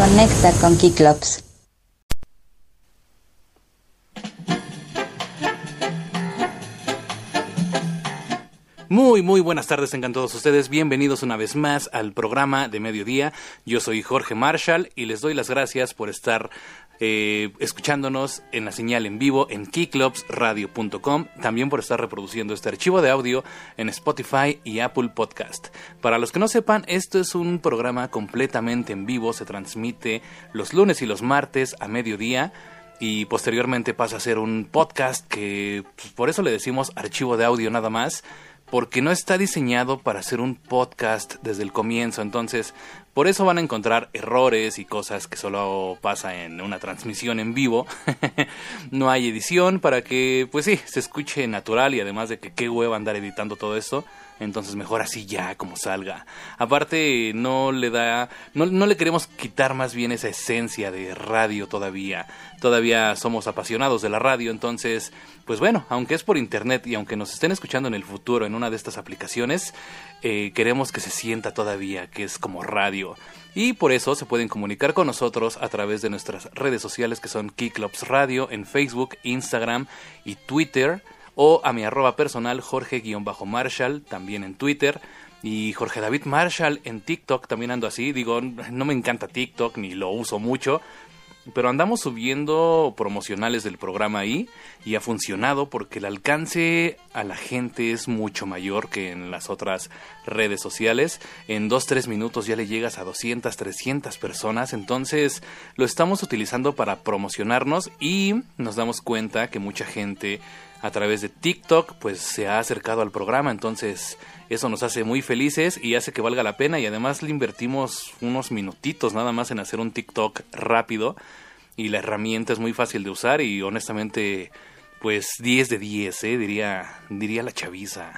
Conecta con Kiklops. Muy, muy buenas tardes tengan todos ustedes. Bienvenidos una vez más al programa de mediodía. Yo soy Jorge Marshall y les doy las gracias por estar eh, escuchándonos en la señal en vivo en keyclubsradio.com, también por estar reproduciendo este archivo de audio en Spotify y Apple Podcast. Para los que no sepan, esto es un programa completamente en vivo, se transmite los lunes y los martes a mediodía y posteriormente pasa a ser un podcast que pues, por eso le decimos archivo de audio nada más porque no está diseñado para hacer un podcast desde el comienzo, entonces por eso van a encontrar errores y cosas que solo pasa en una transmisión en vivo. no hay edición para que, pues sí, se escuche natural y además de que qué hueva andar editando todo esto. Entonces mejor así ya como salga. Aparte no le da, no, no le queremos quitar más bien esa esencia de radio todavía. Todavía somos apasionados de la radio, entonces, pues bueno, aunque es por internet y aunque nos estén escuchando en el futuro en una de estas aplicaciones, eh, queremos que se sienta todavía que es como radio. Y por eso se pueden comunicar con nosotros a través de nuestras redes sociales que son Keyclubs Radio en Facebook, Instagram y Twitter o a mi arroba personal Jorge-Marshall también en Twitter y Jorge David Marshall en TikTok también ando así, digo, no me encanta TikTok ni lo uso mucho, pero andamos subiendo promocionales del programa ahí y ha funcionado porque el alcance a la gente es mucho mayor que en las otras redes sociales. En 2-3 minutos ya le llegas a 200, 300 personas, entonces lo estamos utilizando para promocionarnos y nos damos cuenta que mucha gente a través de TikTok pues se ha acercado al programa, entonces eso nos hace muy felices y hace que valga la pena y además le invertimos unos minutitos nada más en hacer un TikTok rápido y la herramienta es muy fácil de usar y honestamente pues 10 de 10, ¿eh? diría, diría la chaviza.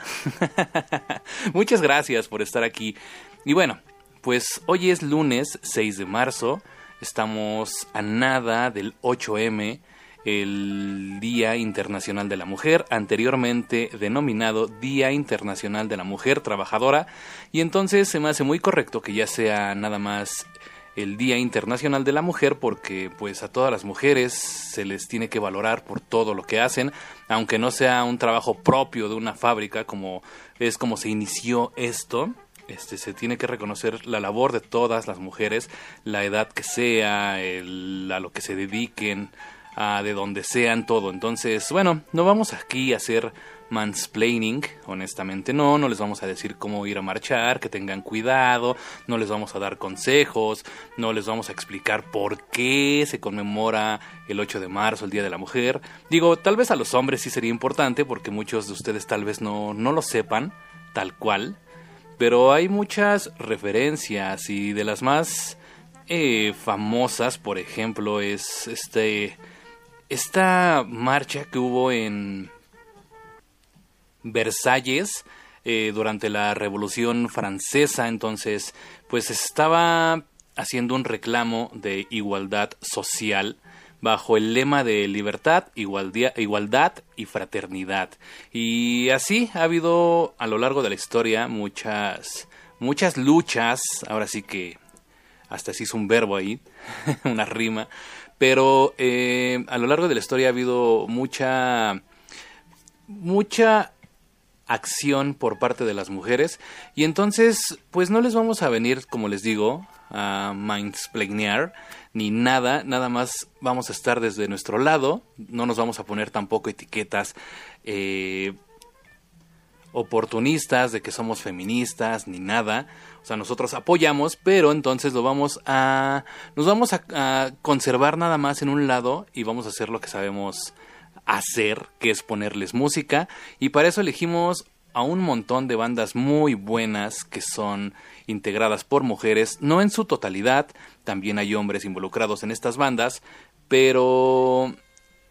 Muchas gracias por estar aquí. Y bueno, pues hoy es lunes 6 de marzo, estamos a nada del 8M el Día Internacional de la Mujer, anteriormente denominado Día Internacional de la Mujer Trabajadora, y entonces se me hace muy correcto que ya sea nada más el Día Internacional de la Mujer porque pues a todas las mujeres se les tiene que valorar por todo lo que hacen, aunque no sea un trabajo propio de una fábrica como es como se inició esto. Este, se tiene que reconocer la labor de todas las mujeres, la edad que sea, a lo que se dediquen, de donde sean todo. Entonces, bueno, no vamos aquí a hacer mansplaining, honestamente no, no les vamos a decir cómo ir a marchar, que tengan cuidado, no les vamos a dar consejos, no les vamos a explicar por qué se conmemora el 8 de marzo, el Día de la Mujer. Digo, tal vez a los hombres sí sería importante porque muchos de ustedes tal vez no, no lo sepan tal cual, pero hay muchas referencias y de las más eh, famosas, por ejemplo, es este esta marcha que hubo en Versalles eh, durante la Revolución Francesa, entonces, pues estaba haciendo un reclamo de igualdad social bajo el lema de libertad, igualdad y fraternidad. Y así ha habido a lo largo de la historia muchas, muchas luchas, ahora sí que hasta se hizo un verbo ahí, una rima, pero eh, a lo largo de la historia ha habido mucha mucha acción por parte de las mujeres. Y entonces pues no les vamos a venir como les digo a mindsplainear ni nada, nada más vamos a estar desde nuestro lado, no nos vamos a poner tampoco etiquetas eh, oportunistas de que somos feministas ni nada. O sea, nosotros apoyamos, pero entonces lo vamos a nos vamos a, conservar nada más en un lado y vamos a hacer lo que sabemos hacer, que es ponerles música. Y para eso elegimos a un montón de bandas muy buenas que son integradas por mujeres, no en su totalidad, también hay hombres involucrados en estas bandas, pero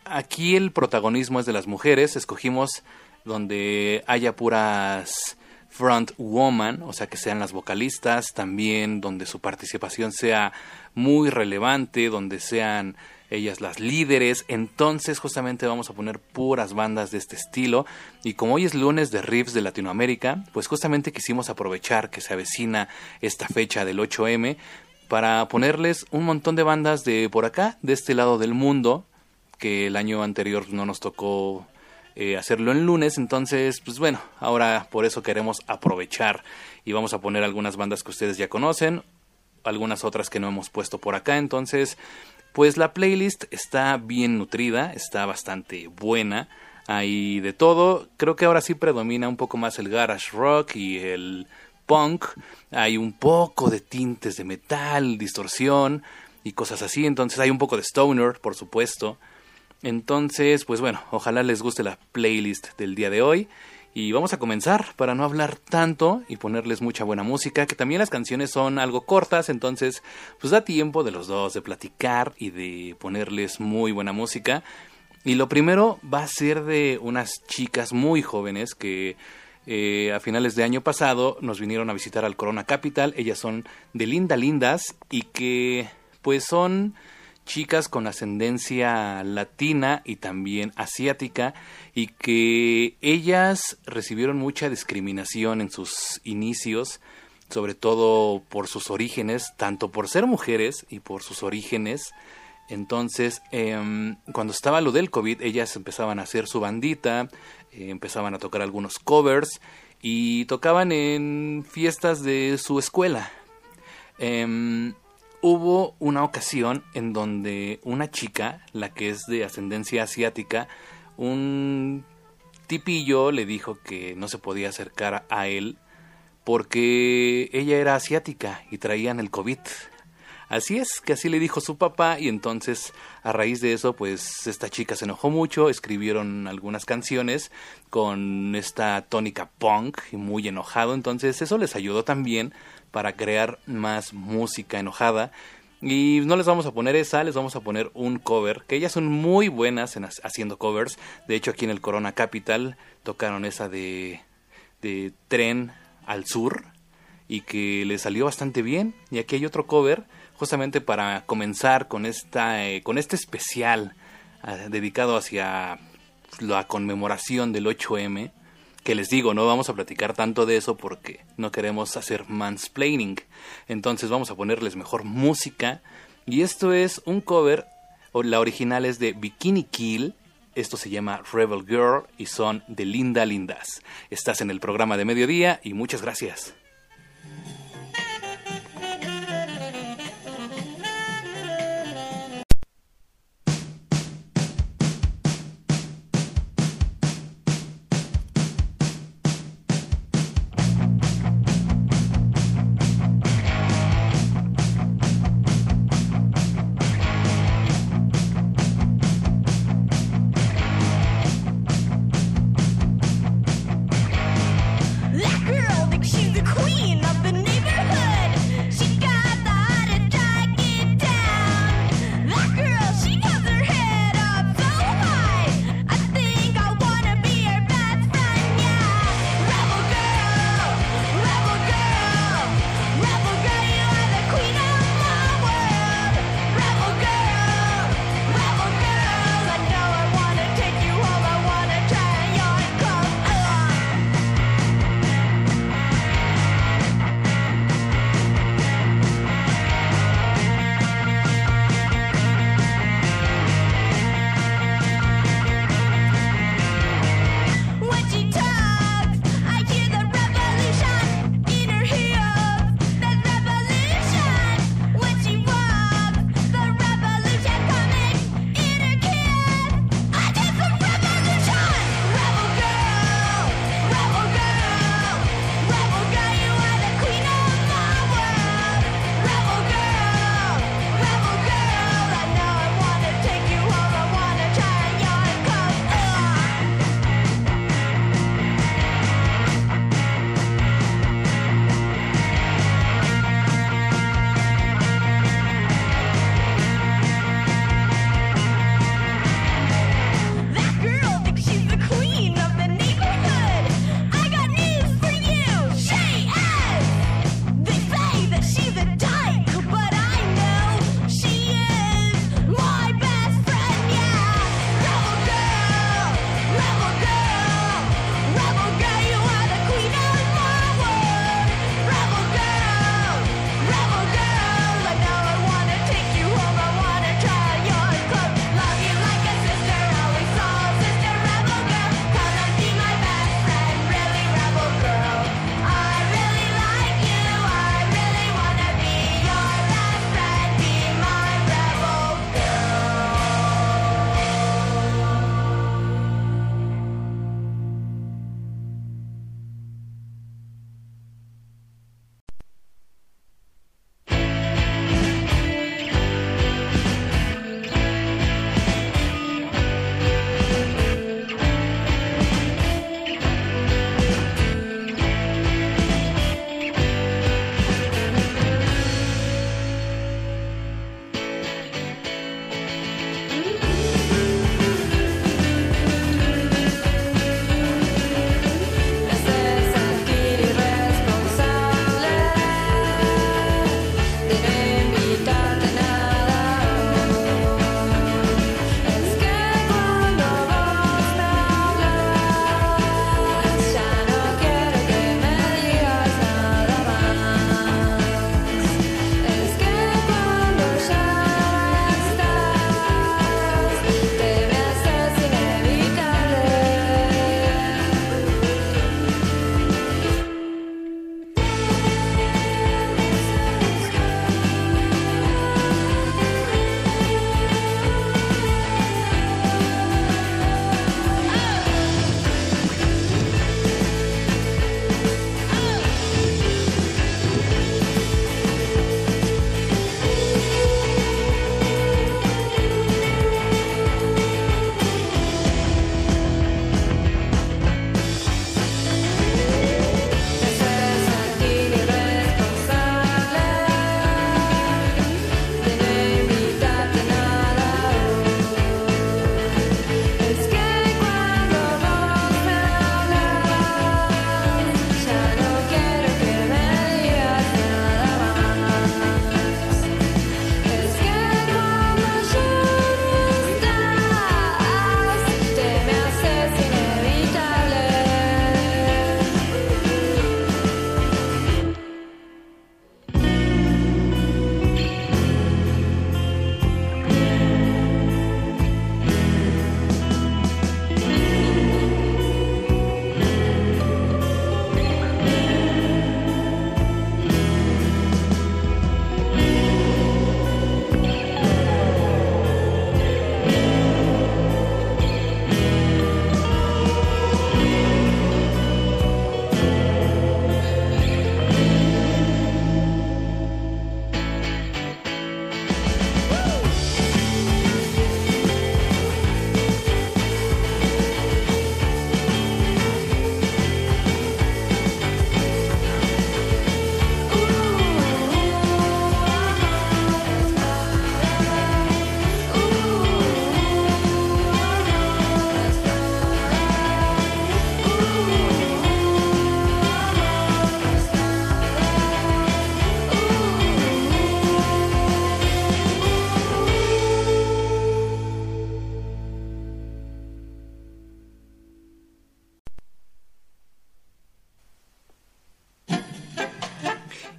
aquí el protagonismo es de las mujeres, escogimos donde haya puras front woman, o sea que sean las vocalistas, también donde su participación sea muy relevante, donde sean ellas las líderes, entonces justamente vamos a poner puras bandas de este estilo. Y como hoy es lunes de riffs de Latinoamérica, pues justamente quisimos aprovechar que se avecina esta fecha del 8M para ponerles un montón de bandas de por acá, de este lado del mundo, que el año anterior no nos tocó eh, hacerlo en lunes, entonces, pues bueno, ahora por eso queremos aprovechar y vamos a poner algunas bandas que ustedes ya conocen, algunas otras que no hemos puesto por acá, entonces, pues la playlist está bien nutrida, está bastante buena, hay de todo, creo que ahora sí predomina un poco más el garage rock y el punk, hay un poco de tintes de metal, distorsión y cosas así, entonces hay un poco de stoner, por supuesto, entonces, pues bueno, ojalá les guste la playlist del día de hoy. Y vamos a comenzar para no hablar tanto y ponerles mucha buena música, que también las canciones son algo cortas, entonces pues da tiempo de los dos de platicar y de ponerles muy buena música. Y lo primero va a ser de unas chicas muy jóvenes que eh, a finales de año pasado nos vinieron a visitar al Corona Capital. Ellas son de Linda Lindas y que pues son chicas con ascendencia latina y también asiática y que ellas recibieron mucha discriminación en sus inicios, sobre todo por sus orígenes, tanto por ser mujeres y por sus orígenes. Entonces, em, cuando estaba lo del COVID, ellas empezaban a hacer su bandita, eh, empezaban a tocar algunos covers y tocaban en fiestas de su escuela. Em, hubo una ocasión en donde una chica, la que es de ascendencia asiática, un tipillo le dijo que no se podía acercar a él porque ella era asiática y traían el COVID. Así es, que así le dijo su papá y entonces a raíz de eso pues esta chica se enojó mucho, escribieron algunas canciones con esta tónica punk y muy enojado, entonces eso les ayudó también para crear más música enojada. Y no les vamos a poner esa, les vamos a poner un cover, que ellas son muy buenas en haciendo covers. De hecho, aquí en el Corona Capital tocaron esa de, de Tren al Sur y que le salió bastante bien. Y aquí hay otro cover, justamente para comenzar con, esta, eh, con este especial ah, dedicado hacia la conmemoración del 8M que les digo, no vamos a platicar tanto de eso porque no queremos hacer mansplaining. Entonces vamos a ponerles mejor música. Y esto es un cover, la original es de Bikini Kill. Esto se llama Rebel Girl y son de Linda Lindas. Estás en el programa de mediodía y muchas gracias.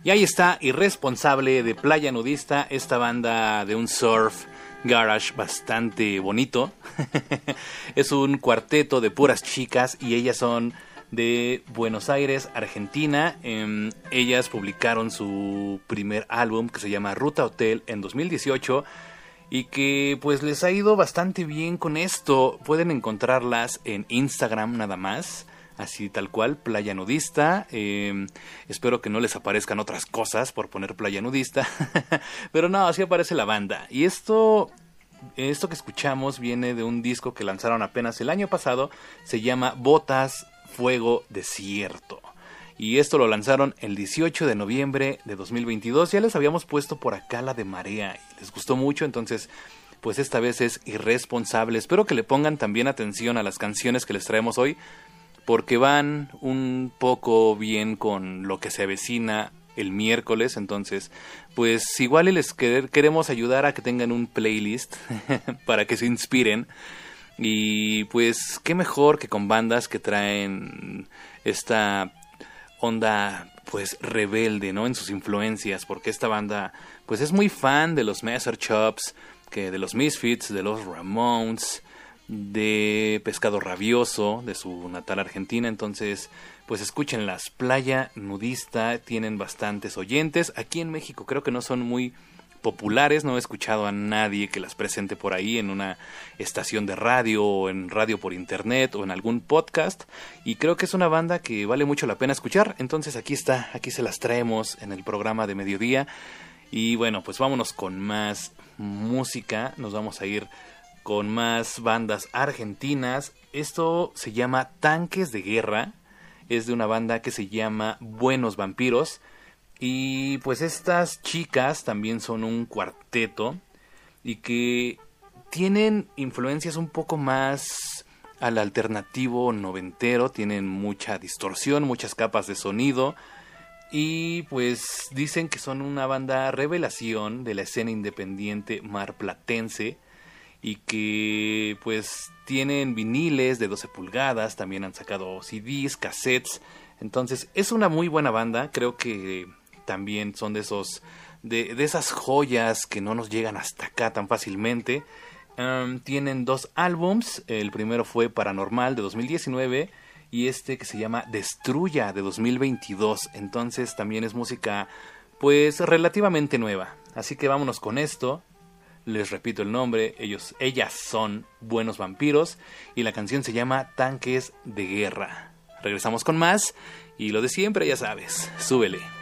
Y ahí está, Irresponsable de Playa Nudista, esta banda de un surf garage bastante bonito. es un cuarteto de puras chicas y ellas son de Buenos Aires, Argentina. Em, ellas publicaron su primer álbum que se llama Ruta Hotel en 2018 y que pues les ha ido bastante bien con esto. Pueden encontrarlas en Instagram nada más así tal cual, playa nudista. Em, espero que no les aparezcan otras cosas por poner playa nudista, pero no, así aparece la banda. Y esto, esto que escuchamos viene de un disco que lanzaron apenas el año pasado, se llama Botas, Fuego, Desierto. Y esto lo lanzaron el 18 de noviembre de 2022. Ya les habíamos puesto por acá la de Marea y les gustó mucho, entonces pues esta vez es irresponsable. Espero que le pongan también atención a las canciones que les traemos hoy, porque van un poco bien con lo que se avecina el miércoles, entonces pues igual les queremos ayudar a que tengan un playlist para que se inspiren y pues qué mejor que con bandas que traen esta onda pues rebelde, ¿no? En sus influencias, porque esta banda pues es muy fan de los Messer Chops, que de los Misfits, de los Ramones, de Pescado Rabioso, de su natal Argentina. Entonces, pues escúchenlas. Playa Nudista, tienen bastantes oyentes. Aquí en México creo que no son muy populares, no he escuchado a nadie que las presente por ahí en una estación de radio o en radio por internet o en algún podcast y creo que es una banda que vale mucho la pena escuchar, entonces aquí está, aquí se las traemos en el programa de mediodía y bueno, pues vámonos con más música, nos vamos a ir con más bandas argentinas. Esto se llama Tanques de Guerra. Es de una banda que se llama Buenos Vampiros. Y pues estas chicas también son un cuarteto y que tienen influencias un poco más al alternativo noventero, tienen mucha distorsión, muchas capas de sonido y pues dicen que son una banda revelación de la escena independiente marplatense y que pues tienen viniles de 12 pulgadas, también han sacado CDs, cassettes, entonces es una muy buena banda, creo que también son de esos de, esas joyas que no nos llegan hasta acá tan fácilmente. tienen dos álbums, el primero fue Paranormal de 2019 y este que se llama Destruya de 2022, entonces también es música pues relativamente nueva. Así que vámonos con esto. Les repito el nombre, ellos, ellas son buenos vampiros y la canción se llama Tanques de Guerra. Regresamos con más y lo de siempre ya sabes, súbele.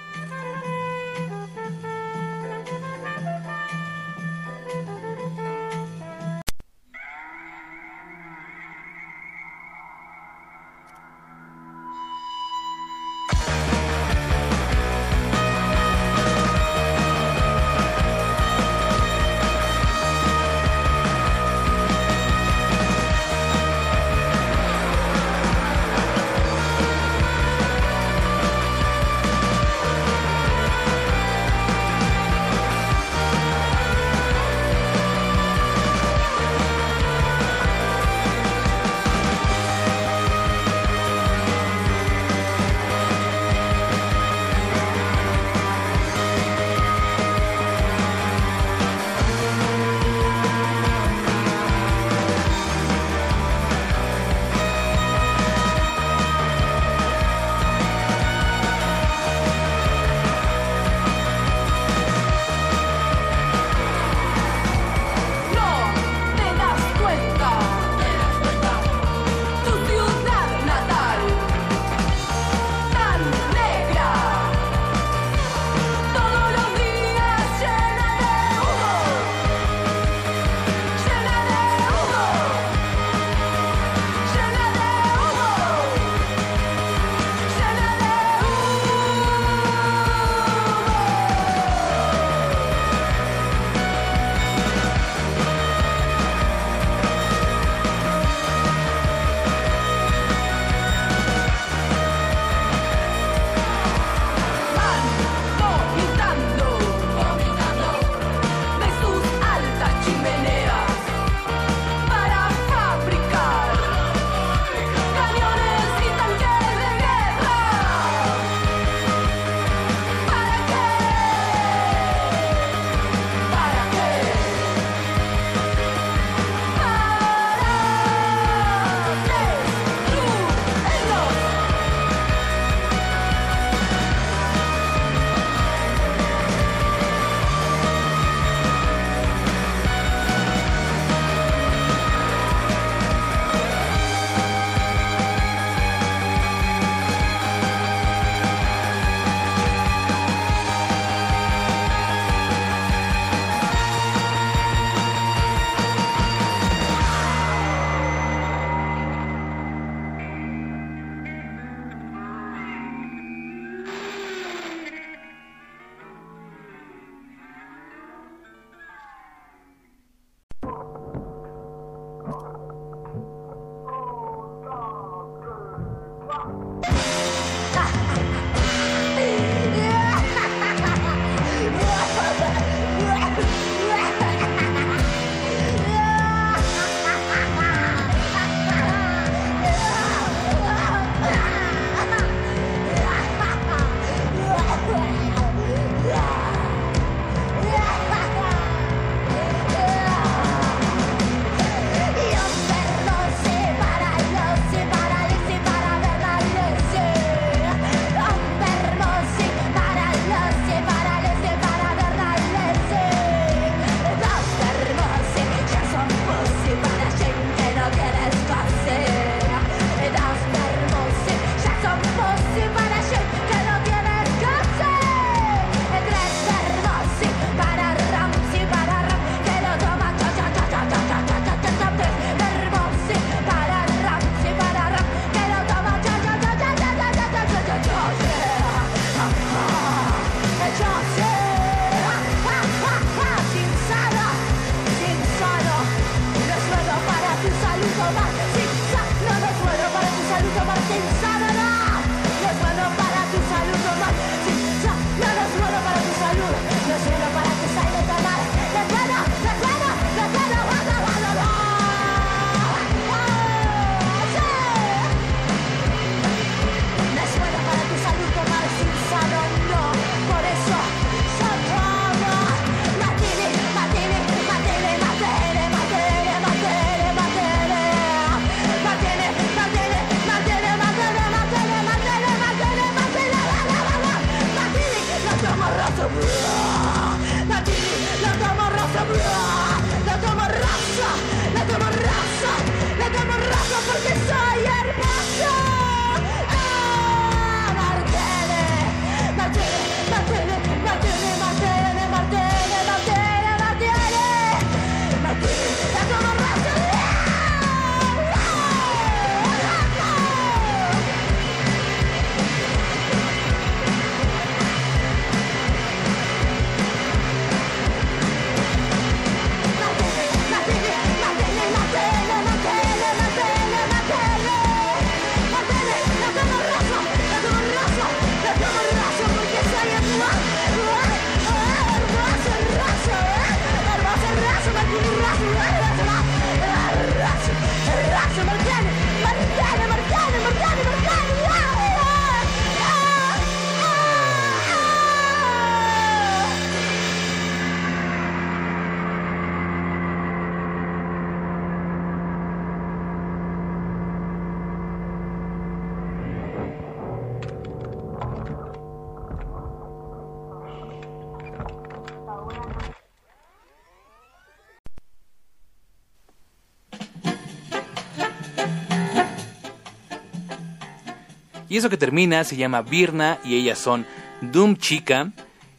Y eso que termina se llama Birna y ellas son Doom Chica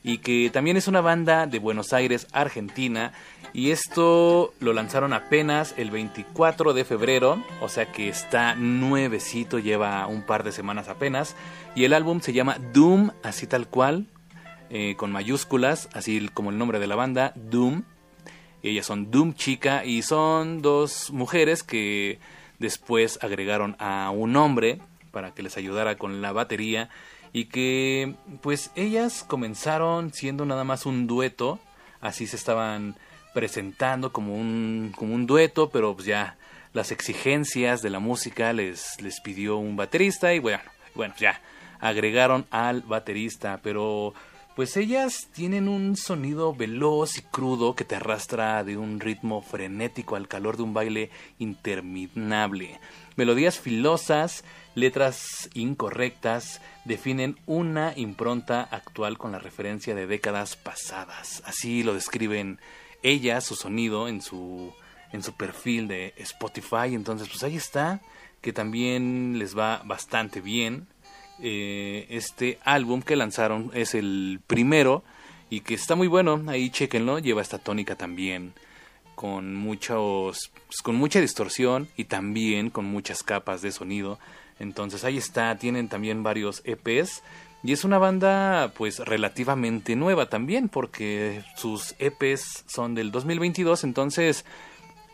y que también es una banda de Buenos Aires, Argentina. Y esto lo lanzaron apenas el 24 de febrero, o sea que está nuevecito, lleva un par de semanas apenas. Y el álbum se llama Doom, así tal cual, eh, con mayúsculas, así como el nombre de la banda, Doom. Ellas son Doom Chica y son dos mujeres que después agregaron a un hombre para que les ayudara con la batería y que pues ellas comenzaron siendo nada más un dueto, así se estaban presentando como un, como un dueto, pero pues ya las exigencias de la música les, les pidió un baterista y bueno, bueno, ya agregaron al baterista, pero pues ellas tienen un sonido veloz y crudo que te arrastra de un ritmo frenético al calor de un baile interminable. Melodías filosas, letras incorrectas, definen una impronta actual con la referencia de décadas pasadas. Así lo describen ellas, su sonido, en su, en su perfil de Spotify. Entonces, pues ahí está, que también les va bastante bien. Eh, este álbum que lanzaron es el primero y que está muy bueno. Ahí chequenlo, lleva esta tónica también con muchos pues, con mucha distorsión y también con muchas capas de sonido. Entonces ahí está, tienen también varios EPs y es una banda pues relativamente nueva también porque sus EPs son del 2022, entonces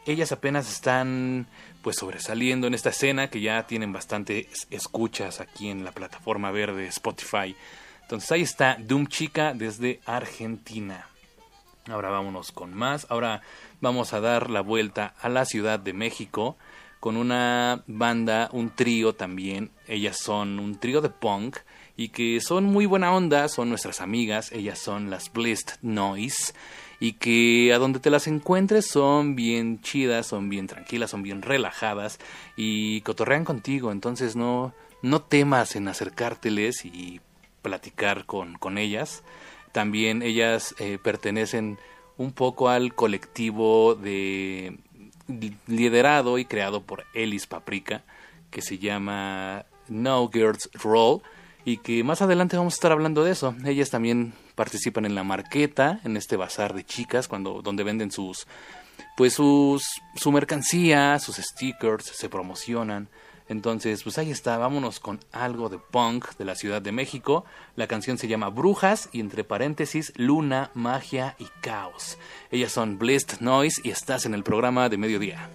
ellas apenas están pues sobresaliendo en esta escena que ya tienen bastantes escuchas aquí en la plataforma verde Spotify. Entonces ahí está Doom Chica desde Argentina. Ahora vámonos con más. Ahora vamos a dar la vuelta a la Ciudad de México con una banda, un trío también. Ellas son un trío de punk y que son muy buena onda, son nuestras amigas. Ellas son las Blessed Noise y que a donde te las encuentres son bien chidas, son bien tranquilas, son bien relajadas y cotorrean contigo, entonces no, no temas en acercárteles y platicar con, con ellas. También ellas eh, pertenecen un poco al colectivo de liderado y creado por Ellis Paprika que se llama No Girls Roll y que más adelante vamos a estar hablando de eso. Ellas también participan en la marqueta, en este bazar de chicas, cuando donde venden sus pues sus su mercancía, sus stickers, se promocionan. Entonces, pues ahí está, vámonos con algo de punk de la Ciudad de México. La canción se llama Brujas y entre paréntesis Luna, Magia y Caos. Ellas son Blessed Noise y estás en el programa de mediodía.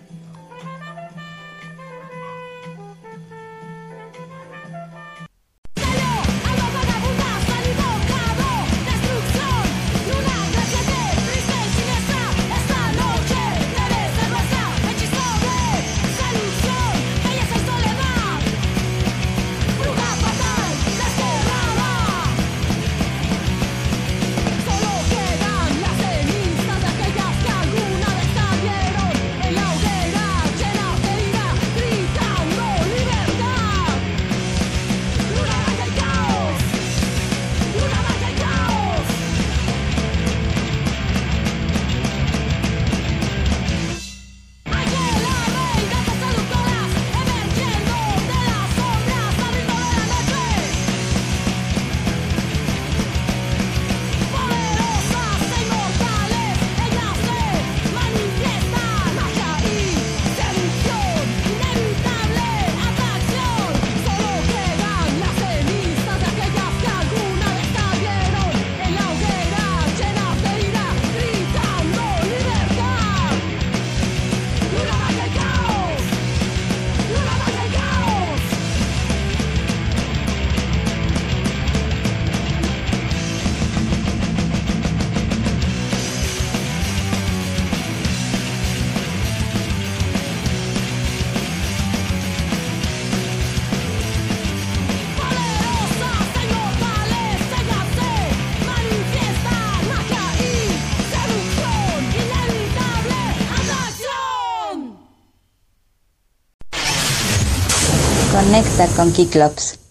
Conecta con Kiklops.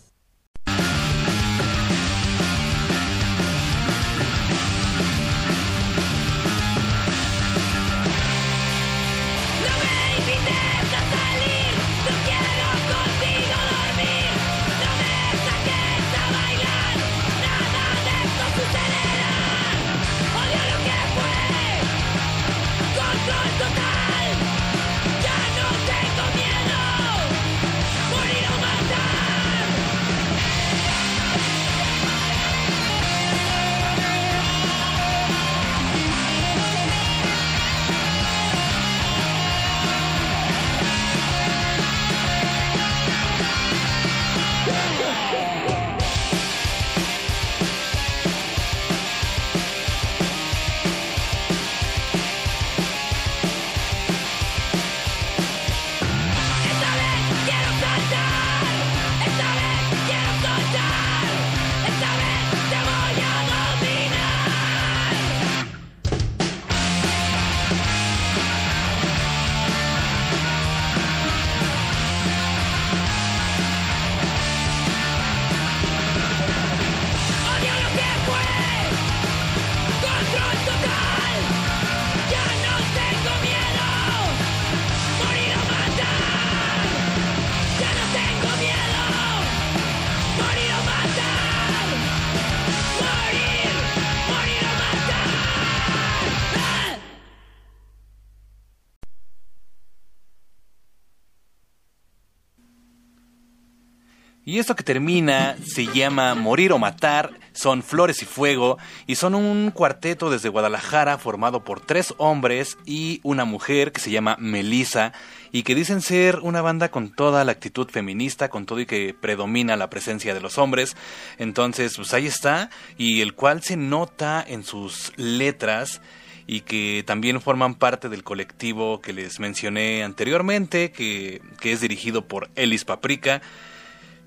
Y esto que termina se llama Morir o Matar, son Flores y Fuego, y son un cuarteto desde Guadalajara formado por tres hombres y una mujer que se llama Melissa, y que dicen ser una banda con toda la actitud feminista, con todo y que predomina la presencia de los hombres. Entonces, pues ahí está, y el cual se nota en sus letras y que también forman parte del colectivo que les mencioné anteriormente, que, que es dirigido por Ellis Paprika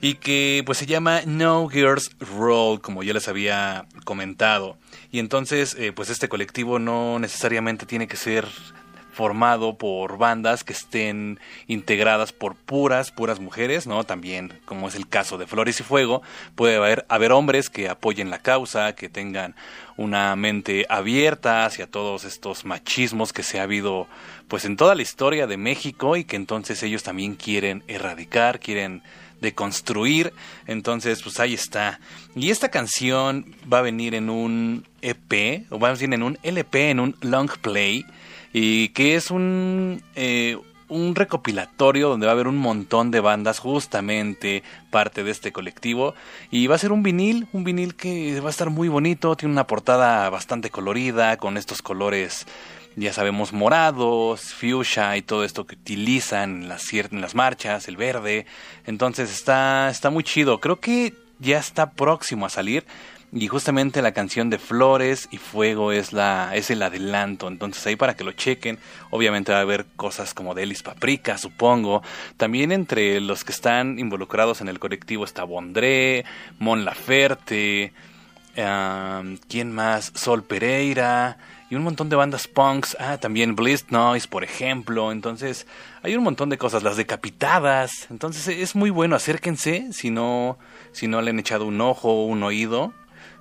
y que pues se llama No Girls Roll, como ya les había comentado. Y entonces, eh, pues este colectivo no necesariamente tiene que ser formado por bandas que estén integradas por puras, puras mujeres, ¿no? También, como es el caso de Flores y Fuego, puede haber, haber hombres que apoyen la causa, que tengan una mente abierta hacia todos estos machismos que se ha habido pues en toda la historia de México y que entonces ellos también quieren erradicar, quieren de construir. Entonces, pues ahí está. Y esta canción va a venir en un EP, o va a venir en un LP, en un long play, y que es un, eh, un recopilatorio donde va a haber un montón de bandas justamente parte de este colectivo y va a ser un vinil, un vinil que va a estar muy bonito, tiene una portada bastante colorida con estos colores ya sabemos, morados, fuchsia y todo esto que utilizan en las, en las marchas, el verde. Entonces está, está muy chido. Creo que ya está próximo a salir. Y justamente la canción de Flores y Fuego es, la, es el adelanto. Entonces ahí para que lo chequen. Obviamente va a haber cosas como Delis Paprika, supongo. También entre los que están involucrados en el colectivo está Bondré, Mon Laferte. ¿Quién más? Sol Pereira y un montón de bandas punks. Ah, también Bliss Noise, por ejemplo. Entonces, hay un montón de cosas, las decapitadas. Entonces, es muy bueno, acérquense si no, si no le han echado un ojo o un oído.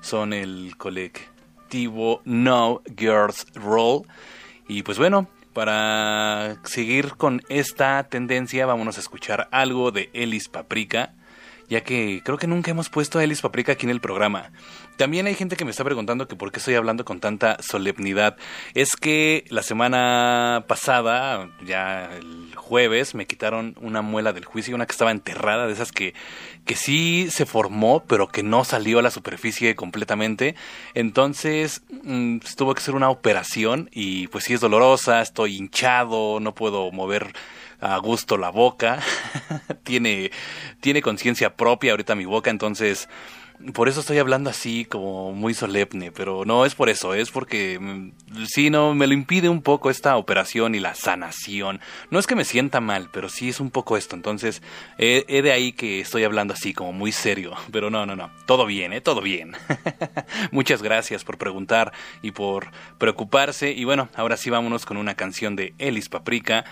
Son el colectivo No Girls Roll. Y pues bueno, para seguir con esta tendencia, vámonos a escuchar algo de Ellis Paprika ya que creo que nunca hemos puesto a Ellis Paprika aquí en el programa. También hay gente que me está preguntando que por qué estoy hablando con tanta solemnidad. Es que la semana pasada, ya el jueves, me quitaron una muela del juicio, una que estaba enterrada, de esas que, que sí se formó, pero que no salió a la superficie completamente. Entonces, mm, tuvo que ser una operación y pues sí es dolorosa, estoy hinchado, no puedo mover a gusto la boca, tiene, tiene conciencia propia ahorita mi boca, entonces por eso estoy hablando así como muy solemne, pero no es por eso, es porque mm, sí, no, me lo impide un poco esta operación y la sanación. No es que me sienta mal, pero sí es un poco esto, entonces he, de ahí que estoy hablando así como muy serio, pero no, no, no, todo bien, ¿eh? Todo bien. Muchas gracias por preguntar y por preocuparse y bueno, ahora sí vámonos con una canción de Elis Paprika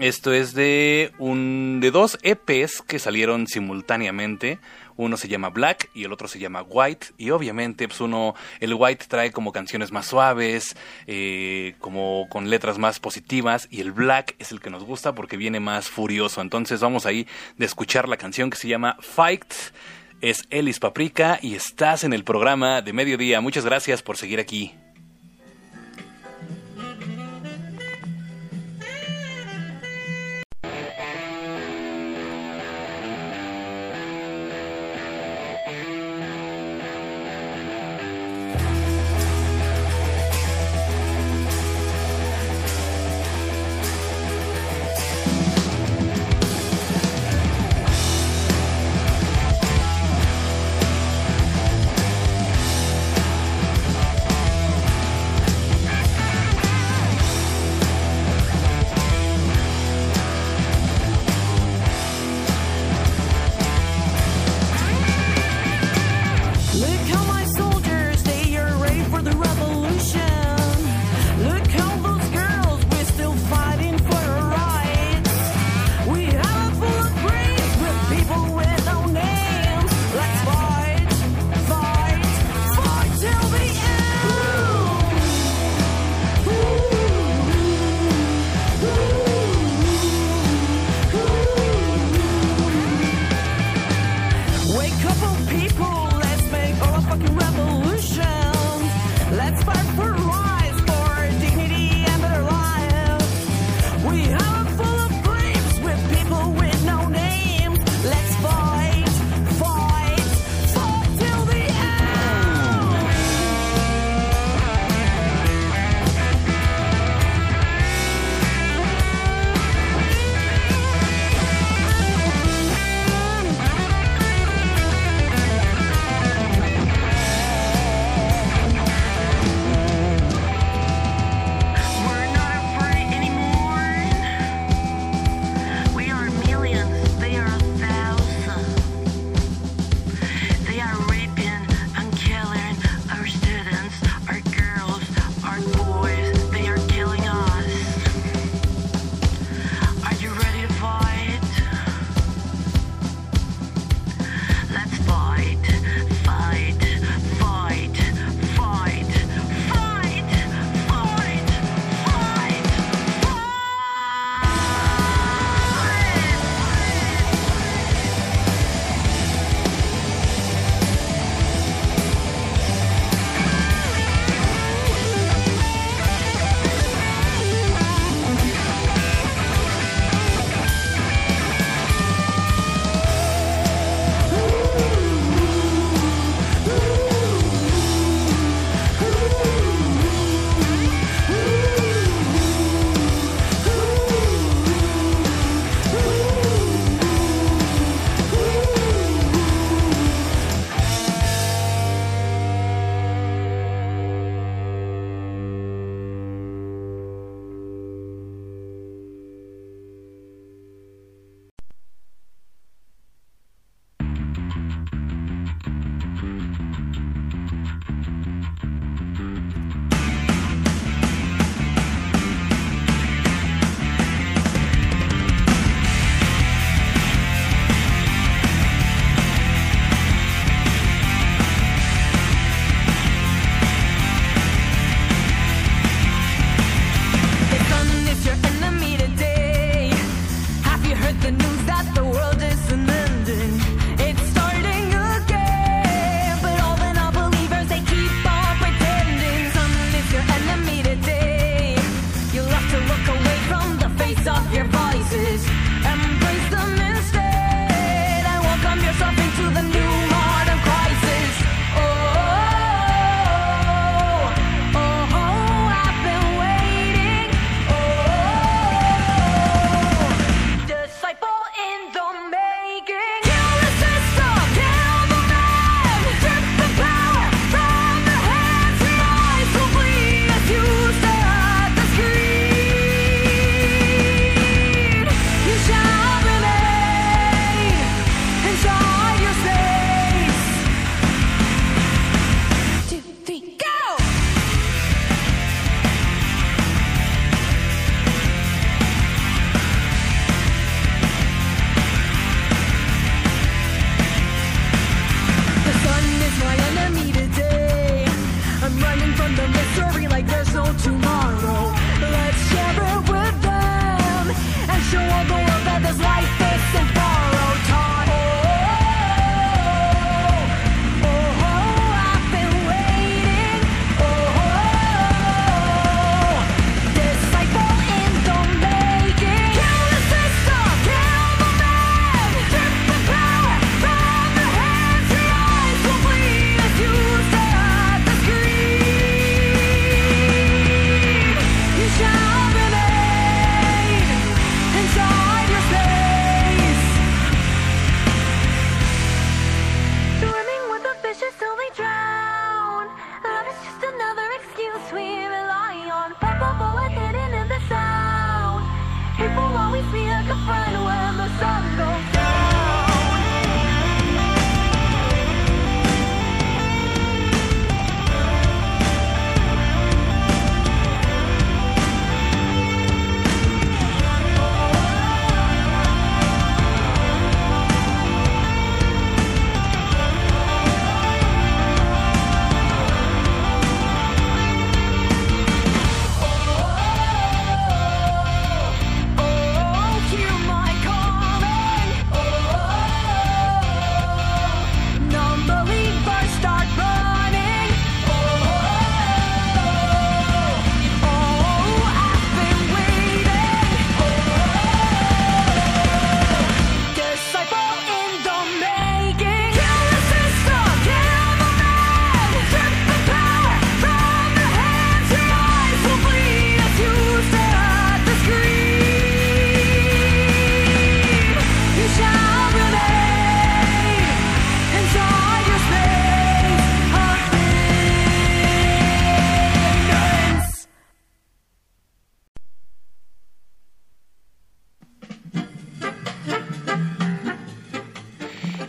Esto es de un de dos EPs que salieron simultáneamente. Uno se llama Black y el otro se llama White. Y obviamente, pues uno, el White trae como canciones más suaves, eh, como con letras más positivas. Y el Black es el que nos gusta porque viene más furioso. Entonces vamos ahí de escuchar la canción que se llama Fight. Es Ellis Paprika y estás en el programa de mediodía. Muchas gracias por seguir aquí.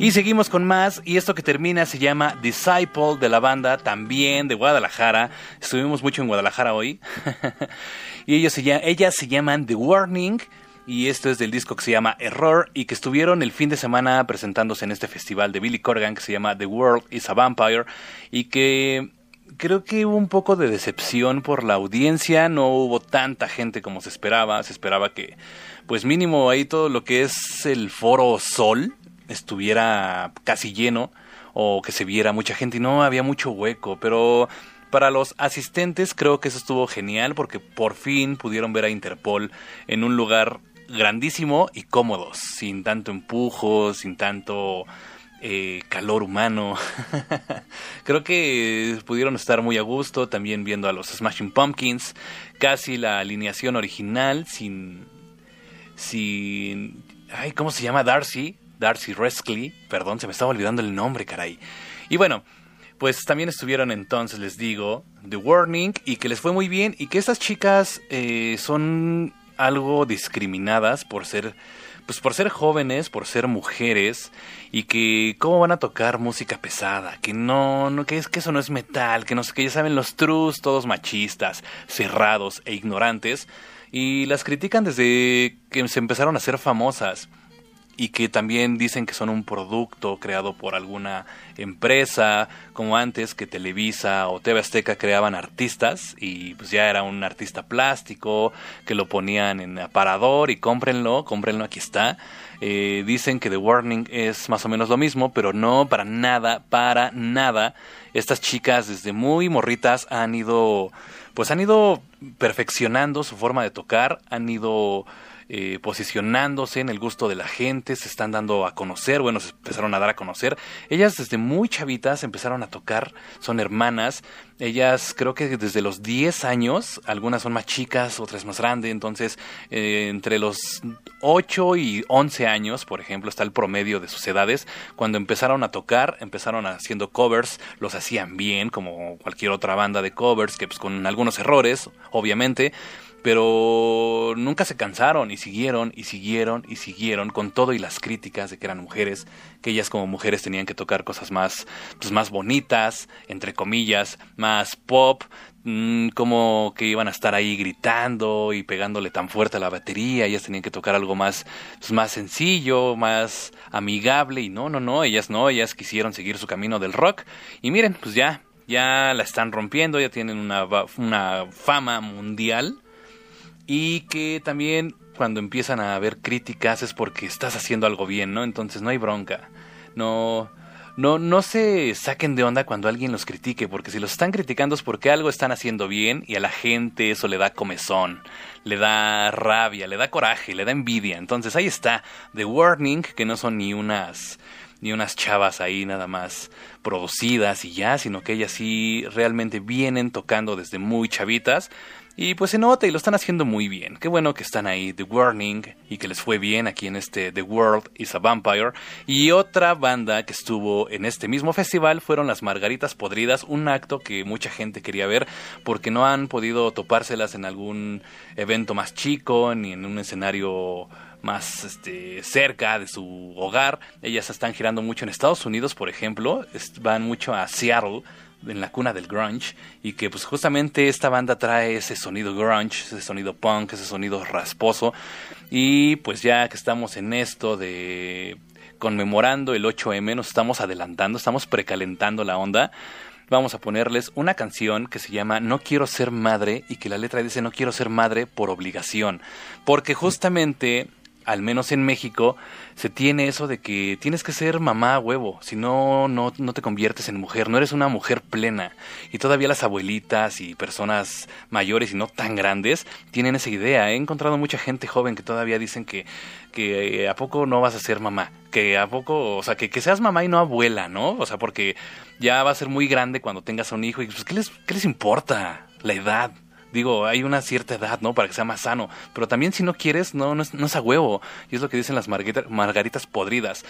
Y seguimos con más, y esto que termina se llama Disciple de la banda, también de Guadalajara. Estuvimos mucho en Guadalajara hoy. y ellos se, ellas se llaman The Warning, y esto es del disco que se llama Error, y que estuvieron el fin de semana presentándose en este festival de Billy Corgan que se llama The World is a Vampire, y que creo que hubo un poco de decepción por la audiencia, no hubo tanta gente como se esperaba, se esperaba que pues mínimo ahí todo lo que es el foro Sol estuviera casi lleno o que se viera mucha gente y no había mucho hueco, pero para los asistentes creo que eso estuvo genial porque por fin pudieron ver a Interpol en un lugar grandísimo y cómodo, sin tanto empujo, sin tanto eh, calor humano. Creo que pudieron estar muy a gusto también viendo a los Smashing Pumpkins, casi la alineación original, sin sin... Ay, ¿cómo se llama? Darcy. Darcy Rescley. Perdón, se me estaba olvidando el nombre, caray. Y bueno, pues también estuvieron entonces, les digo, The Warning y que les fue muy bien y que estas chicas eh, son algo discriminadas por ser pues por ser jóvenes, por ser mujeres y que cómo van a tocar música pesada, que no, no que es que eso no es metal, que no que ya saben los trus todos machistas, cerrados e ignorantes y las critican desde que se empezaron a ser famosas y que también dicen que son un producto creado por alguna empresa, como antes que Televisa o TV Azteca creaban artistas y pues ya era un artista plástico que lo ponían en aparador y cómprenlo, cómprenlo, aquí está. Eh, dicen que The Warning es más o menos lo mismo, pero no para nada, para nada. Estas chicas desde muy morritas han ido pues han ido perfeccionando su forma de tocar, han ido eh, posicionándose en el gusto de la gente, se están dando a conocer, bueno, se empezaron a dar a conocer. Ellas desde muy chavitas empezaron a tocar, son hermanas, ellas creo que desde los 10 años, algunas son más chicas, otras más grandes, entonces eh, entre los 8 y 11 años, por ejemplo, está el promedio de sus edades, cuando empezaron a tocar, empezaron haciendo covers, los hacían bien, como cualquier otra banda de covers, que pues con algunos errores, obviamente, pero nunca se cansaron y siguieron y siguieron y siguieron con todo y las críticas de que eran mujeres, que ellas como mujeres tenían que tocar cosas más, pues más bonitas, entre comillas, más pop, mm, como que iban a estar ahí gritando y pegándole tan fuerte a la batería, ellas tenían que tocar algo más, pues más sencillo, más amigable y no, no, no, ellas no, ellas quisieron seguir su camino del rock y miren, pues ya, ya la están rompiendo, ya tienen una, una fama mundial y que también cuando empiezan a haber críticas es porque estás haciendo algo bien, ¿no? Entonces no hay bronca. No no no se saquen de onda cuando alguien los critique, porque si los están criticando es porque algo están haciendo bien y a la gente eso le da comezón, le da rabia, le da coraje, le da envidia. Entonces ahí está The Warning, que no son ni unas ni unas chavas ahí nada más producidas y ya, sino que ellas sí realmente vienen tocando desde muy chavitas y pues se nota y lo están haciendo muy bien. Qué bueno que están ahí The Warning y que les fue bien aquí en este The World is a Vampire. Y otra banda que estuvo en este mismo festival fueron las Margaritas Podridas, un acto que mucha gente quería ver porque no han podido topárselas en algún evento más chico ni en un escenario más este, cerca de su hogar. Ellas están girando mucho en Estados Unidos, por ejemplo, van mucho a Seattle en la cuna del grunge y que pues justamente esta banda trae ese sonido grunge, ese sonido punk, ese sonido rasposo y pues ya que estamos en esto de conmemorando el 8M, nos estamos adelantando, estamos precalentando la onda. Vamos a ponerles una canción que se llama No quiero ser madre y que la letra dice No quiero ser madre por obligación, porque justamente al menos en México, se tiene eso de que tienes que ser mamá huevo, si no, no, te conviertes en mujer, no eres una mujer plena. Y todavía las abuelitas y personas mayores y no tan grandes tienen esa idea. He encontrado mucha gente joven que todavía dicen que, que eh, a poco no vas a ser mamá, que a poco, o sea, que, que seas mamá y no abuela, ¿no? O sea, porque ya va a ser muy grande cuando tengas un hijo y pues, ¿qué les, qué les importa la edad? Digo, hay una cierta edad, ¿no? Para que sea más sano. Pero también si no quieres, no, no es, a huevo. Y es lo que dicen las margaritas podridas.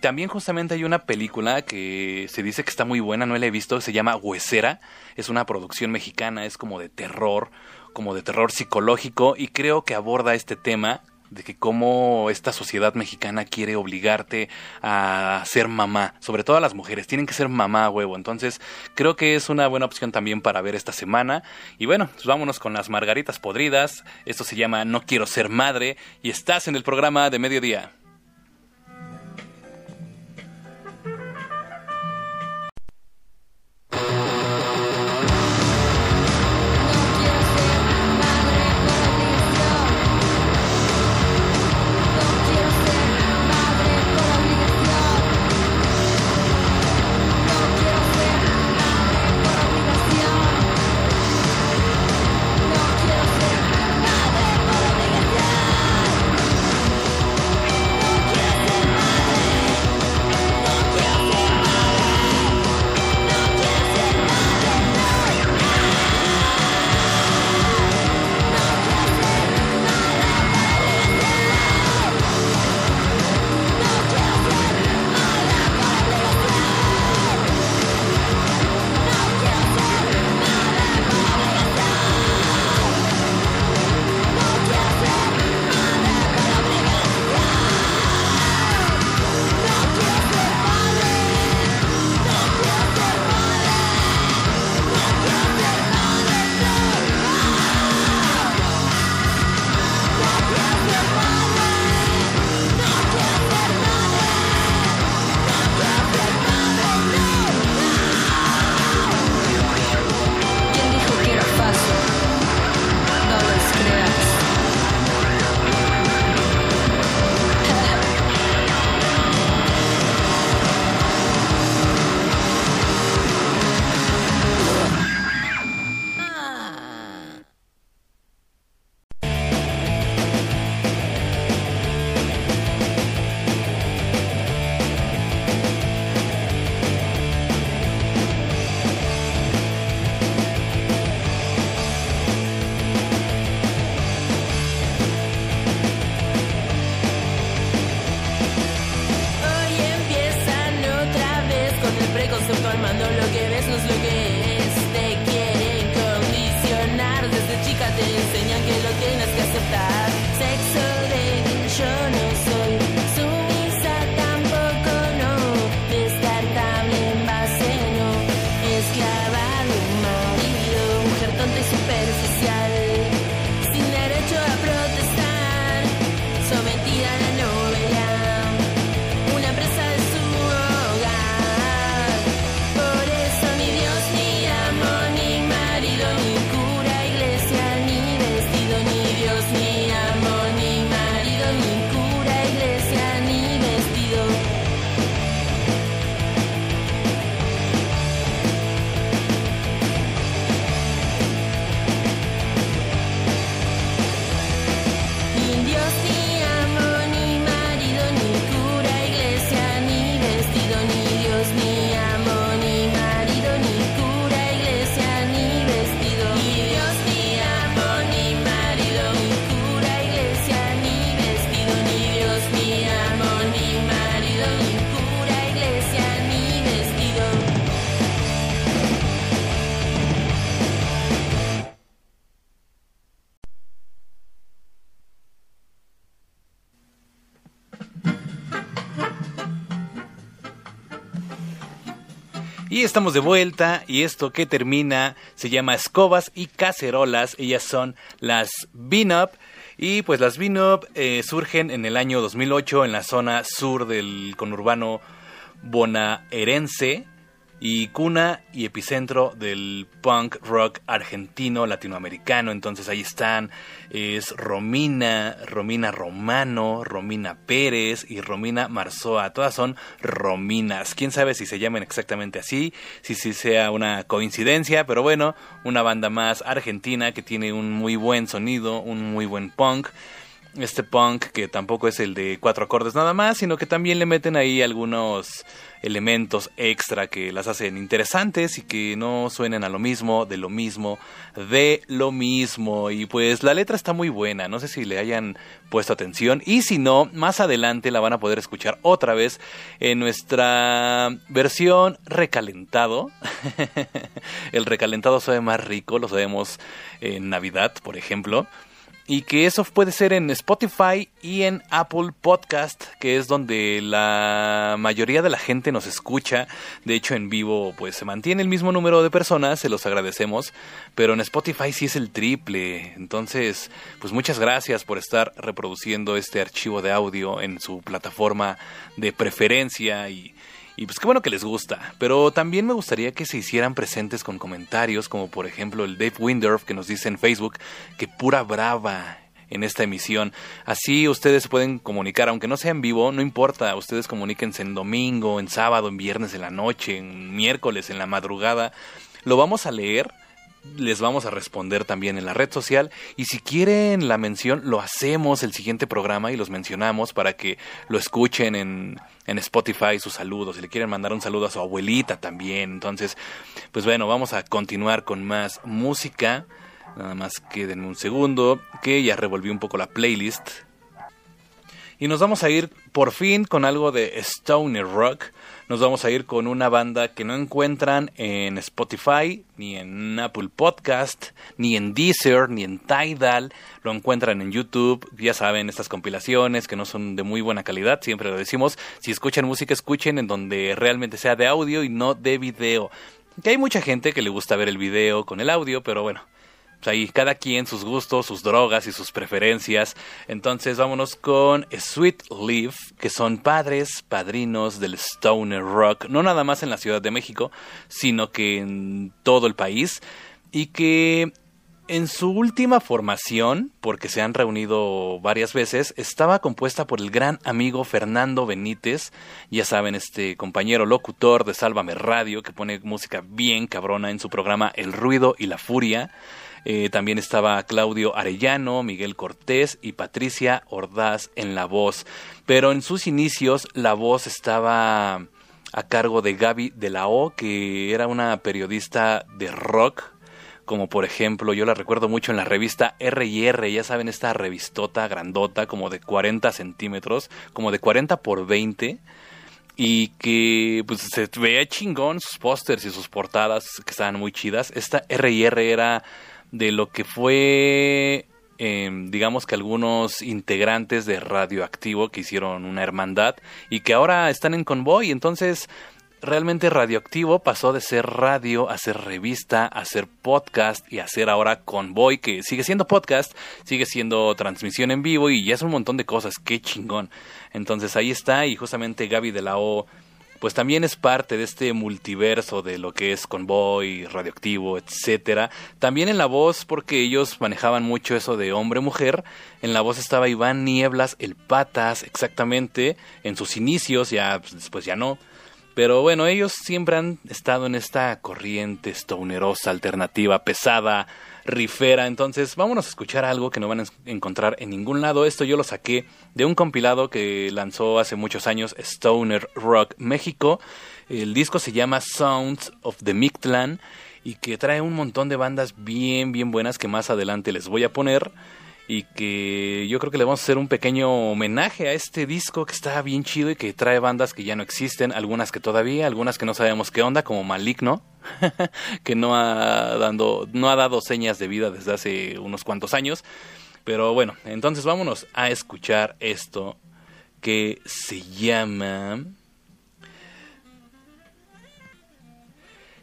También justamente hay una película que se dice que está muy buena, no la he visto, se llama Huesera. Es una producción mexicana, es como de terror, como de terror psicológico y creo que aborda este tema de que cómo esta sociedad mexicana quiere obligarte a ser mamá, sobre todo a las mujeres, tienen que ser mamá huevo, entonces creo que es una buena opción también para ver esta semana. Y bueno, pues vámonos con las margaritas podridas, esto se llama No quiero ser madre y estás en el programa de mediodía. Estamos de vuelta y esto que termina se llama Escobas y Cacerolas. Ellas son las Bean y pues las Bean eh, surgen en el año 2008 en la zona sur del conurbano bonaerense y cuna y epicentro del punk rock argentino latinoamericano. Entonces ahí están, es Romina, Romina Romano, Romina Pérez y Romina Marzoa. Todas son Rominas. Quién sabe si se llaman exactamente así, si, si sea una coincidencia, pero bueno, una banda más argentina que tiene un muy buen sonido, un muy buen punk este punk que tampoco es el de cuatro acordes nada más, sino que también le meten ahí algunos elementos extra que las hacen interesantes y que no suenen a lo mismo, de lo mismo, de lo mismo. Y pues la letra está muy buena, no sé si le hayan puesto atención y si no, más adelante la van a poder escuchar otra vez en nuestra versión recalentado. El recalentado sabe más rico, lo sabemos en Navidad, por ejemplo. Y que eso puede ser en Spotify y en Apple Podcast, que es donde la mayoría de la gente nos escucha. De hecho, en vivo pues se mantiene el mismo número de personas, se los agradecemos, pero en Spotify sí es el triple. Entonces, pues muchas gracias por estar reproduciendo este archivo de audio en su plataforma de preferencia y y pues qué bueno que les gusta, pero también me gustaría que se hicieran presentes con comentarios, como por ejemplo el Dave Windorf que nos dice en Facebook que pura brava en esta emisión. Así ustedes pueden comunicar, aunque no sea en vivo, no importa, ustedes comuníquense en domingo, en sábado, en viernes en la noche, en miércoles, en la madrugada. Lo vamos a leer les vamos a responder también en la red social. Y si quieren la mención lo hacemos el siguiente programa y los mencionamos para que lo escuchen en, en Spotify sus saludos, si le quieren mandar un saludo a su abuelita también, entonces pues bueno, vamos a continuar con más música, nada más queden un segundo que ya revolví un poco la playlist. Y nos vamos a ir por fin con algo de Stoner Rock nos vamos a ir con una banda que no encuentran en Spotify, ni en Apple Podcast, ni en Deezer, ni en Tidal. Lo encuentran en YouTube. Ya saben, estas compilaciones que no son de muy buena calidad, siempre lo decimos. Si escuchan música, escuchen en donde realmente sea de audio y no de video. Que hay mucha gente que le gusta ver el video con el audio, pero bueno, pues ahí cada quien sus gustos, sus drogas y sus preferencias. Entonces vámonos con Sweet Leaf, que son padres, padrinos del stoner rock, no nada más en la Ciudad de México, sino que en todo el país y que en su última formación, porque se han reunido varias veces, estaba compuesta por el gran amigo Fernando Benítez, ya saben, este compañero locutor de Sálvame Radio, que pone música bien cabrona en su programa El Ruido y la Furia. Eh, también estaba Claudio Arellano, Miguel Cortés y Patricia Ordaz en la voz. Pero en sus inicios la voz estaba a cargo de Gaby de la O, que era una periodista de rock como por ejemplo, yo la recuerdo mucho en la revista R&R, ya saben, esta revistota grandota, como de 40 centímetros, como de 40 por 20, y que pues se veía chingón sus pósters y sus portadas que estaban muy chidas. Esta R&R era de lo que fue, em, digamos que algunos integrantes de Radioactivo que hicieron una hermandad y que ahora están en convoy. Entonces, realmente Radioactivo pasó de ser radio a ser revista, a ser podcast y a ser ahora convoy, que sigue siendo podcast, sigue siendo transmisión en vivo y ya es un montón de cosas. Qué chingón. Entonces ahí está y justamente Gaby de la O pues también es parte de este multiverso de lo que es Convoy, Radioactivo, etcétera. También en la voz, porque ellos manejaban mucho eso de hombre-mujer, en la voz estaba Iván Nieblas, el Patas, exactamente, en sus inicios, ya pues, después ya no. Pero bueno, ellos siempre han estado en esta corriente stonerosa, alternativa, pesada, rifera. Entonces, vámonos a escuchar algo que no van a encontrar en ningún lado. Esto yo lo saqué de un compilado que lanzó hace muchos años Stoner Rock México. El disco se llama Sounds of the Mictlan y que trae un montón de bandas bien, bien buenas que más adelante les voy a poner y que yo creo que le vamos a hacer un pequeño homenaje a este disco que está bien chido y que trae bandas que ya no existen, algunas que todavía, algunas que no sabemos qué onda, como Maligno, que no ha, dando, no ha dado señas de vida desde hace unos cuantos años. Pero bueno, entonces vámonos a escuchar esto que se llama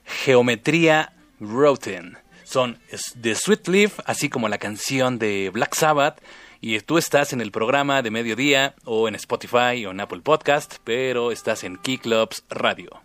Geometría Roten son The Sweet Leaf, así como la canción de Black Sabbath. Y tú estás en el programa de mediodía o en Spotify o en Apple Podcast, pero estás en Key Clubs Radio.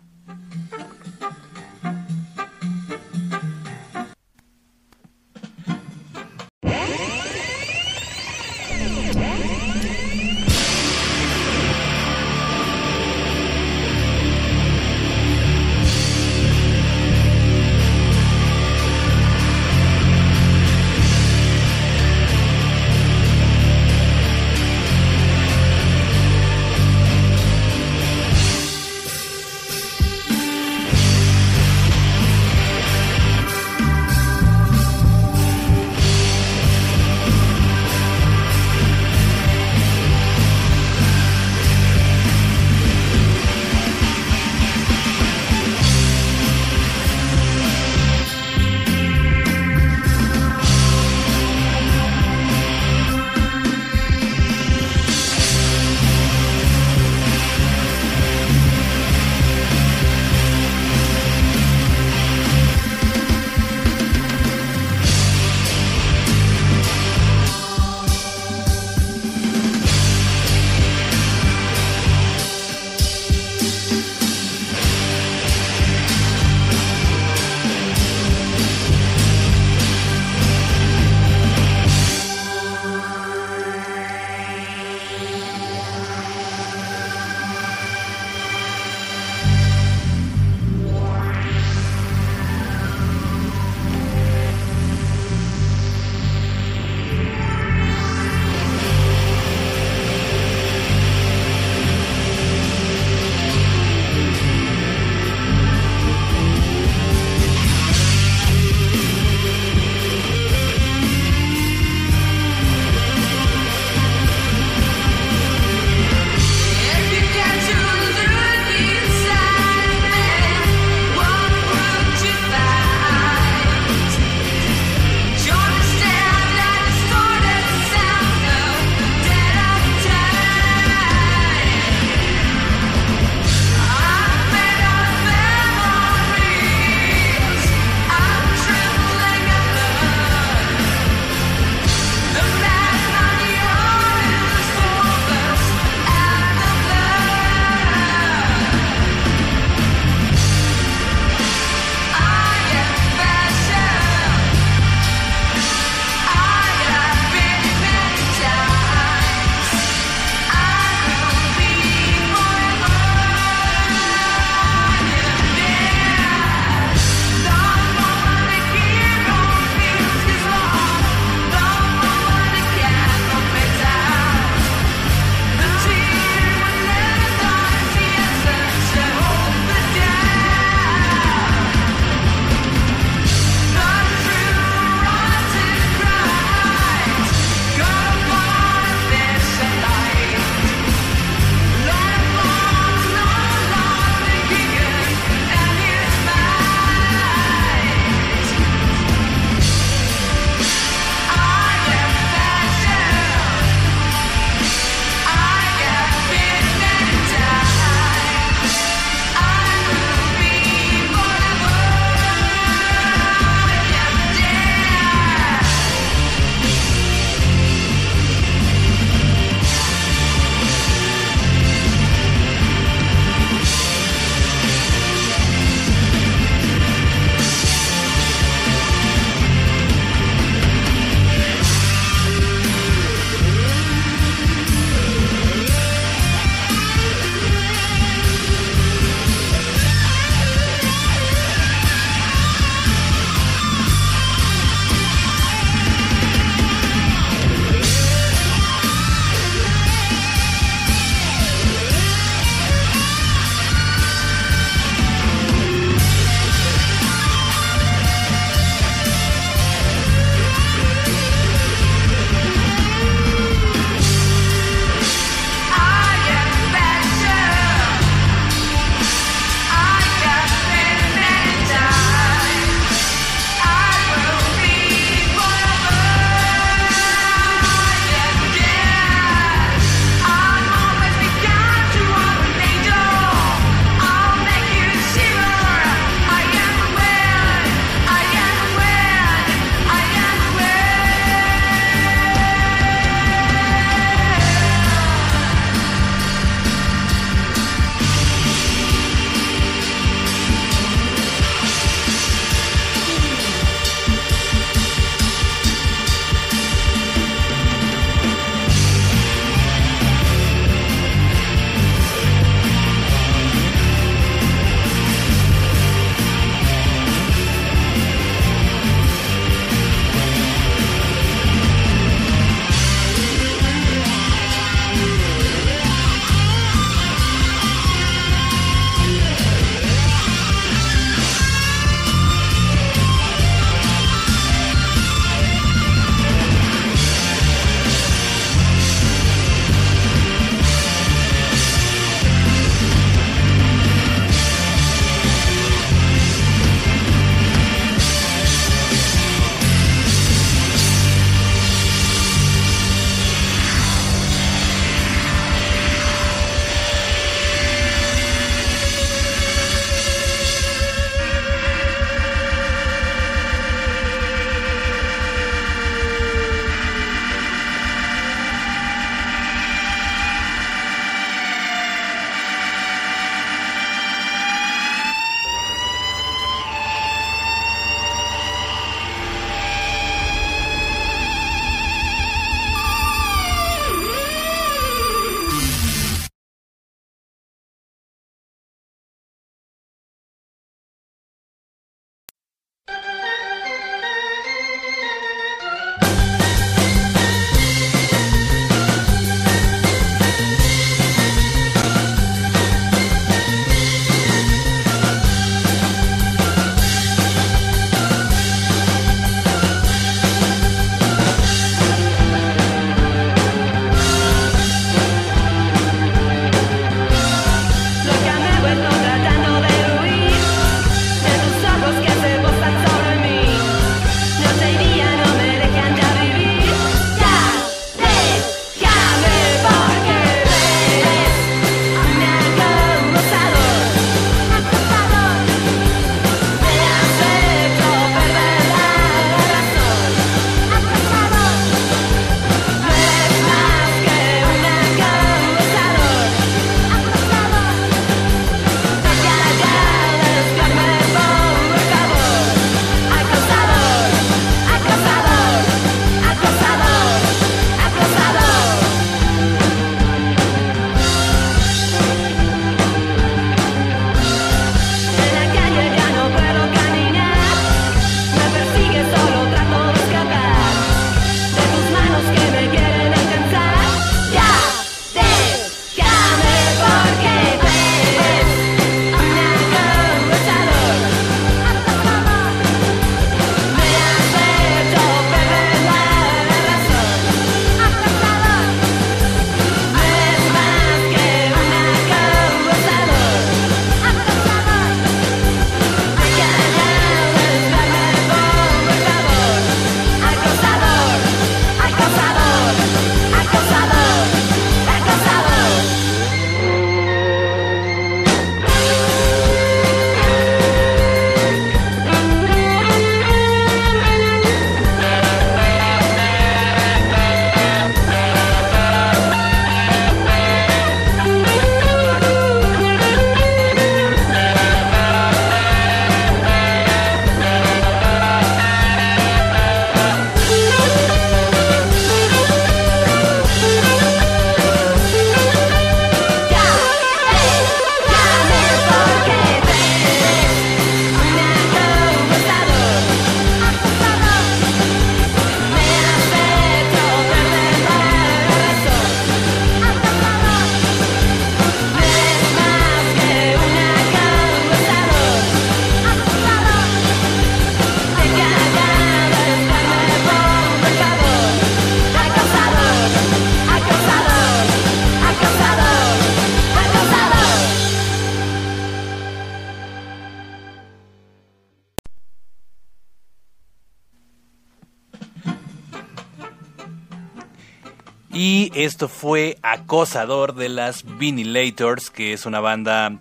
Fue Acosador de las Vinilators, que es una banda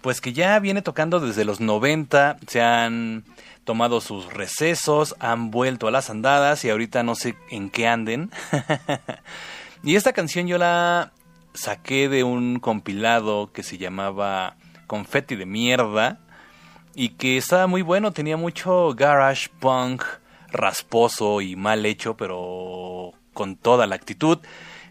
pues que ya viene tocando desde los 90, se han tomado sus recesos, han vuelto a las andadas y ahorita no sé en qué anden. y esta canción yo la saqué de un compilado que se llamaba Confetti de mierda y que estaba muy bueno, tenía mucho garage punk rasposo y mal hecho, pero con toda la actitud.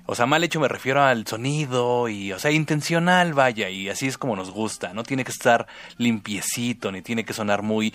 O sea, mal hecho me refiero al sonido y, o sea, intencional, vaya, y así es como nos gusta. No tiene que estar limpiecito, ni tiene que sonar muy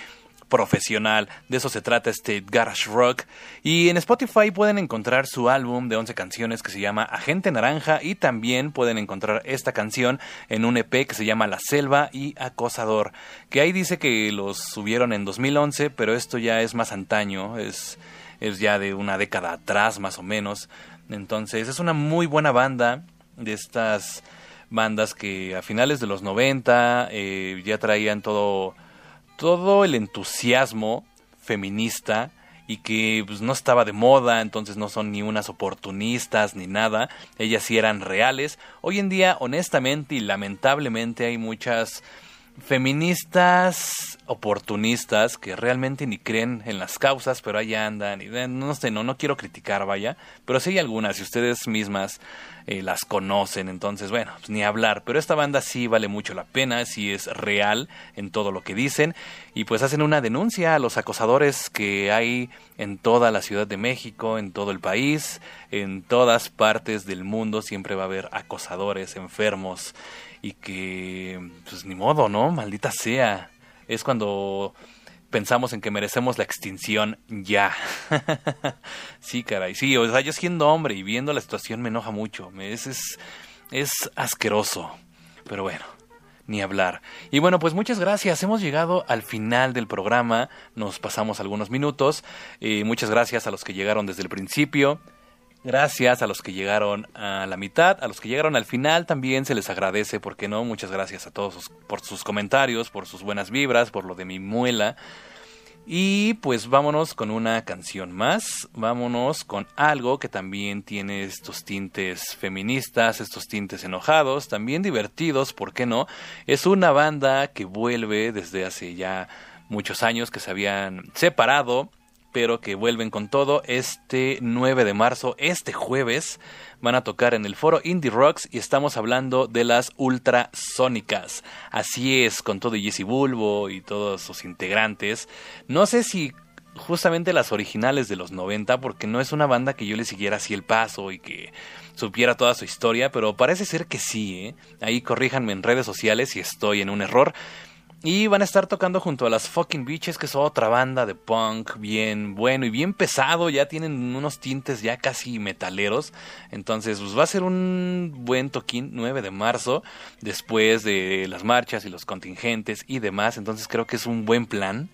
profesional. De eso se trata este Garage Rock. Y en Spotify pueden encontrar su álbum de 11 canciones que se llama Agente Naranja y también pueden encontrar esta canción en un EP que se llama La Selva y Acosador. Que ahí dice que los subieron en 2011, pero esto ya es más antaño, es, es ya de una década atrás más o menos. Entonces es una muy buena banda de estas bandas que a finales de los 90 eh, ya traían todo todo el entusiasmo feminista y que pues, no estaba de moda, entonces no son ni unas oportunistas ni nada, ellas sí eran reales. Hoy en día, honestamente y lamentablemente, hay muchas feministas oportunistas que realmente ni creen en las causas, pero ahí andan y no sé, no, no quiero criticar, vaya, pero sí hay algunas, y ustedes mismas eh, las conocen, entonces bueno, pues ni hablar, pero esta banda sí vale mucho la pena, sí es real en todo lo que dicen y pues hacen una denuncia a los acosadores que hay en toda la Ciudad de México, en todo el país, en todas partes del mundo siempre va a haber acosadores enfermos y que pues ni modo, ¿no? Maldita sea. Es cuando pensamos en que merecemos la extinción ya. sí, caray, sí, o sea, yo siendo hombre y viendo la situación me enoja mucho, es, es, es asqueroso, pero bueno, ni hablar. Y bueno, pues muchas gracias, hemos llegado al final del programa, nos pasamos algunos minutos, eh, muchas gracias a los que llegaron desde el principio. Gracias a los que llegaron a la mitad, a los que llegaron al final también se les agradece, porque no? Muchas gracias a todos por sus comentarios, por sus buenas vibras, por lo de mi muela. Y pues vámonos con una canción más, vámonos con algo que también tiene estos tintes feministas, estos tintes enojados, también divertidos, ¿por qué no? Es una banda que vuelve desde hace ya muchos años que se habían separado pero que vuelven con todo este 9 de marzo, este jueves, van a tocar en el foro Indie Rocks y estamos hablando de las ultrasónicas. Así es, con todo Jesse Bulbo y todos sus integrantes. No sé si justamente las originales de los 90, porque no es una banda que yo le siguiera así el paso y que supiera toda su historia, pero parece ser que sí, ¿eh? Ahí corríjanme en redes sociales si estoy en un error. Y van a estar tocando junto a las Fucking Beaches, que es otra banda de punk bien bueno y bien pesado. Ya tienen unos tintes ya casi metaleros. Entonces, pues va a ser un buen toquín 9 de marzo, después de las marchas y los contingentes y demás. Entonces, creo que es un buen plan.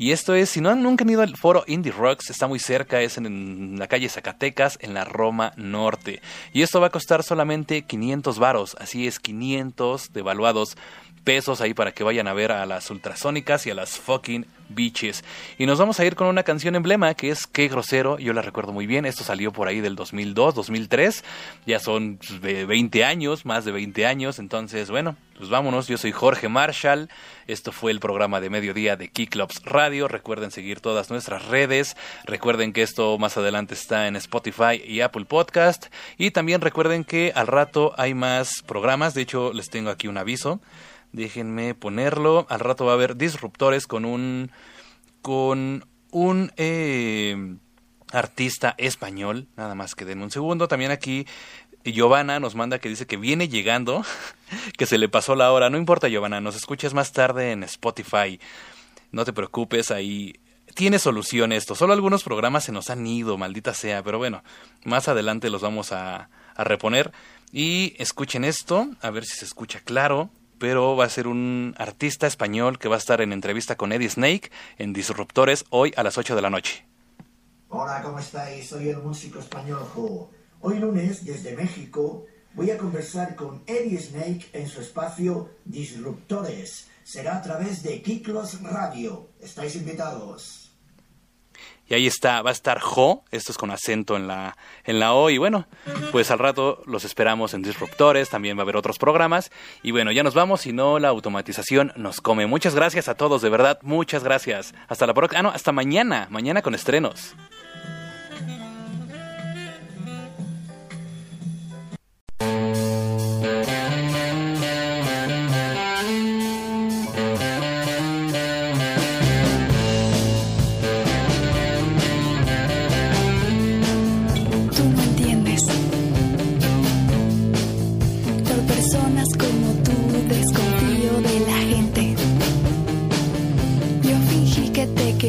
Y esto es, si no han nunca han ido al foro Indie Rocks, está muy cerca, es en, la calle Zacatecas, en la Roma Norte. Y esto va a costar solamente 500 varos, así es, 500 devaluados pesos ahí para que vayan a ver a las ultrasónicas y a las fucking beaches. Y nos vamos a ir con una canción emblema que es Qué grosero, yo la recuerdo muy bien, esto salió por ahí del 2002, 2003, ya son 20 pues, años, más de 20 años, entonces bueno, pues vámonos, yo soy Jorge Marshall, esto fue el programa de mediodía de Keyclubs Radio, recuerden seguir todas nuestras redes, recuerden que esto más adelante está en Spotify y Apple Podcast, y también recuerden que al rato hay más programas, de hecho les tengo aquí un aviso, Déjenme ponerlo. Al rato va a haber disruptores con un. con un. Eh, artista español. Nada más que den un segundo. También aquí. Giovanna nos manda que dice que viene llegando, que se le pasó la hora. No importa, Giovanna, nos escuchas más tarde en Spotify. No te preocupes, ahí tiene solución esto. Solo algunos programas se nos han ido, maldita sea, pero bueno, más adelante los vamos a, a reponer. Y escuchen esto, a ver si se escucha claro pero va a ser un artista español que va a estar en entrevista con Eddie Snake en Disruptores hoy a las 8 de la noche. Hola, ¿cómo estáis? Soy el músico español Jo. Hoy lunes, desde México, voy a conversar con Eddie Snake en su espacio Disruptores. Será a través de Kiklos Radio. Estáis invitados. Y ahí está, va a estar Jo, esto es con acento en la, en la O. Y bueno, pues al rato los esperamos en Disruptores, también va a haber otros programas. Y bueno, ya nos vamos, si no la automatización nos come. Muchas gracias a todos, de verdad, muchas gracias. Hasta la próxima, ah no, hasta mañana, mañana con estrenos.